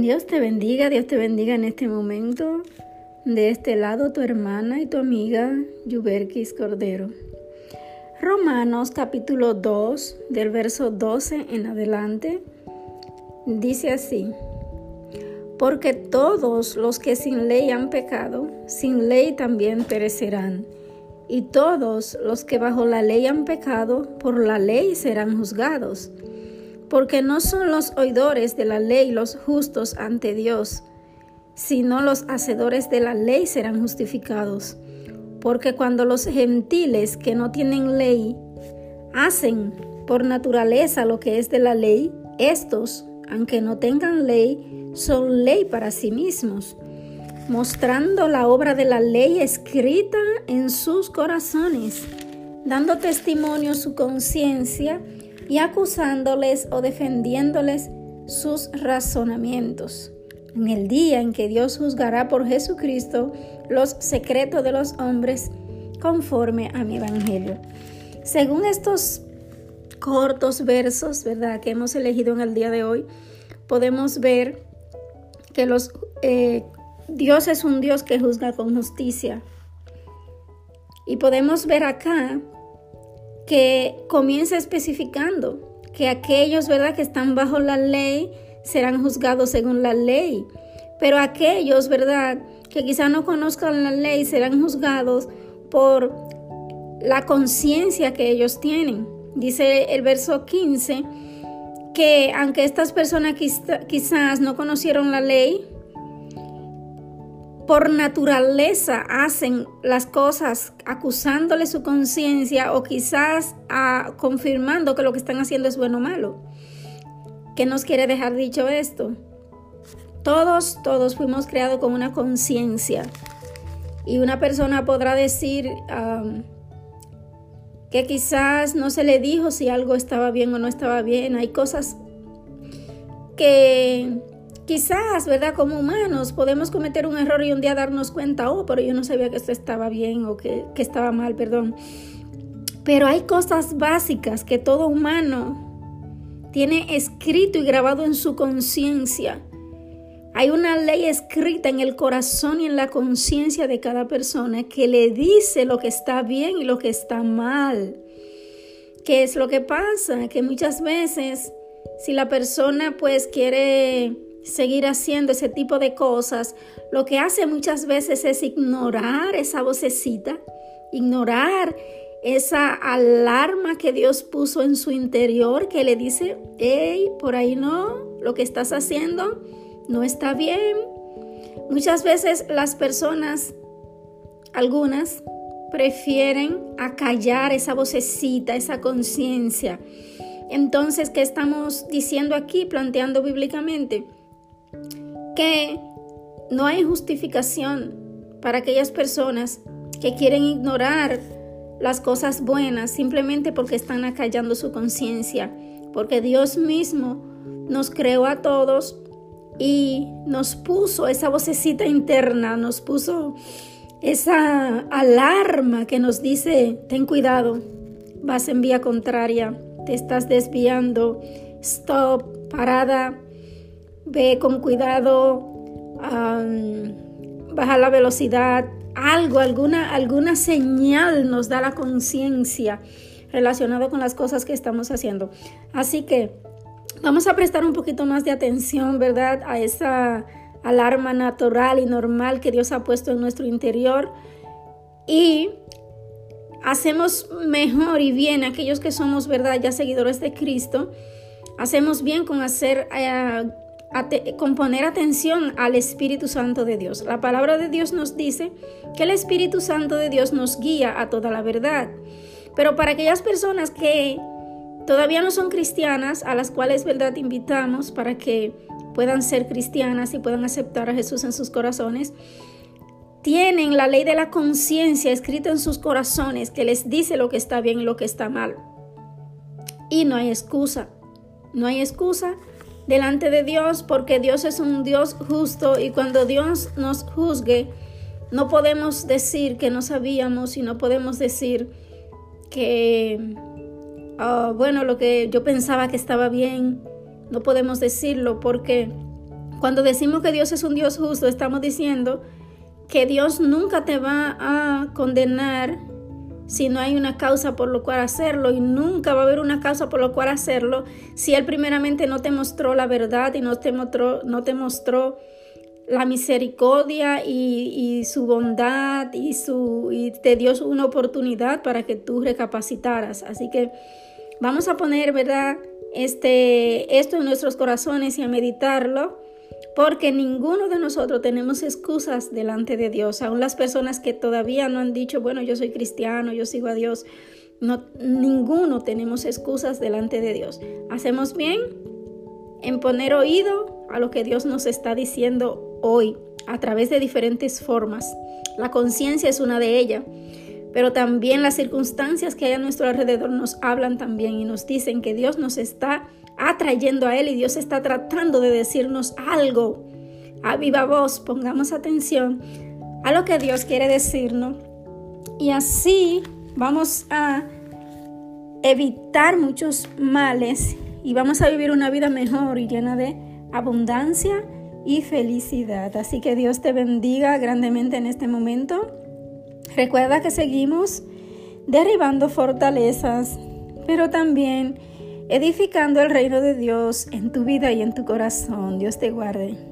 Dios te bendiga, Dios te bendiga en este momento. De este lado tu hermana y tu amiga Yuberkis Cordero. Romanos capítulo 2 del verso 12 en adelante dice así. Porque todos los que sin ley han pecado, sin ley también perecerán. Y todos los que bajo la ley han pecado, por la ley serán juzgados porque no son los oidores de la ley los justos ante Dios, sino los hacedores de la ley serán justificados. Porque cuando los gentiles que no tienen ley hacen por naturaleza lo que es de la ley, estos, aunque no tengan ley, son ley para sí mismos, mostrando la obra de la ley escrita en sus corazones, dando testimonio su conciencia y acusándoles o defendiéndoles sus razonamientos. En el día en que Dios juzgará por Jesucristo los secretos de los hombres conforme a mi evangelio. Según estos cortos versos, ¿verdad?, que hemos elegido en el día de hoy, podemos ver que los, eh, Dios es un Dios que juzga con justicia. Y podemos ver acá que comienza especificando que aquellos, ¿verdad?, que están bajo la ley serán juzgados según la ley. Pero aquellos, ¿verdad?, que quizá no conozcan la ley serán juzgados por la conciencia que ellos tienen. Dice el verso 15 que aunque estas personas quizás no conocieron la ley, por naturaleza hacen las cosas acusándole su conciencia o quizás ah, confirmando que lo que están haciendo es bueno o malo. ¿Qué nos quiere dejar dicho esto? Todos, todos fuimos creados con una conciencia. Y una persona podrá decir que quizás no se le dijo si algo estaba bien o no estaba bien. Hay cosas que Quizás, ¿verdad? Como humanos podemos cometer un error y un día darnos cuenta, oh, pero yo no sabía que esto estaba bien o que, que estaba mal, perdón. Pero hay cosas básicas que todo humano tiene escrito y grabado en su conciencia. Hay una ley escrita en el corazón y en la conciencia de cada persona que le dice lo que está bien y lo que está mal. ¿Qué es lo que pasa? Que muchas veces si la persona pues quiere seguir haciendo ese tipo de cosas, lo que hace muchas veces es ignorar esa vocecita, ignorar esa alarma que Dios puso en su interior que le dice, hey, por ahí no, lo que estás haciendo no está bien. Muchas veces las personas, algunas, prefieren acallar esa vocecita, esa conciencia. Entonces, ¿qué estamos diciendo aquí, planteando bíblicamente? Que no hay justificación para aquellas personas que quieren ignorar las cosas buenas simplemente porque están acallando su conciencia, porque Dios mismo nos creó a todos y nos puso esa vocecita interna, nos puso esa alarma que nos dice, ten cuidado, vas en vía contraria, te estás desviando, stop, parada, ve con cuidado, baja la velocidad, algo, alguna, alguna señal nos da la conciencia relacionado con las cosas que estamos haciendo. Así que vamos a prestar un poquito más de atención, ¿verdad? A esa alarma natural y normal que Dios ha puesto en nuestro interior y hacemos mejor y bien aquellos que somos, ¿verdad? Ya seguidores de Cristo. Hacemos bien con hacer eh, con poner atención al Espíritu Santo de Dios. La palabra de Dios nos dice que el Espíritu Santo de Dios nos guía a toda la verdad. Pero para aquellas personas que todavía no son cristianas, a las cuales verdad invitamos para que puedan ser cristianas y puedan aceptar a Jesús en sus corazones, tienen la ley de la conciencia escrita en sus corazones que les dice lo que está bien y lo que está mal. Y no hay excusa. No hay excusa delante de Dios porque Dios es un Dios justo y cuando Dios nos juzgue, no podemos decir que no sabíamos y no podemos decir que, ah, bueno, lo que yo pensaba que estaba bien, no podemos decirlo porque Cuando decimos que Dios es un Dios justo, estamos diciendo que Dios nunca te va a condenar si no hay una causa por lo cual hacerlo y nunca va a haber una causa por lo cual hacerlo si Él primeramente no te mostró la verdad y no te mostró, no te mostró la misericordia y, su bondad y, su, y te dio una oportunidad para que tú recapacitaras. Así que vamos a poner, ¿verdad? Este, esto en nuestros corazones y a meditarlo porque ninguno de nosotros tenemos excusas delante de Dios. Aún las personas que todavía no han dicho, bueno, yo soy cristiano, yo sigo a Dios, no, ninguno tenemos excusas delante de Dios. Hacemos bien en poner oído a lo que Dios nos está diciendo hoy a través de diferentes formas. La conciencia es una de ellas, pero también las circunstancias que hay a nuestro alrededor nos hablan también y nos dicen que Dios nos está atrayendo a Él y Dios está tratando de decirnos algo. A viva voz, pongamos atención a lo que Dios quiere decirnos y así vamos a evitar muchos males y vamos a vivir una vida mejor y llena de abundancia y felicidad. Así que Dios te bendiga grandemente en este momento. Recuerda que seguimos derribando fortalezas, pero también edificando el reino de Dios en tu vida y en tu corazón. Dios te guarde.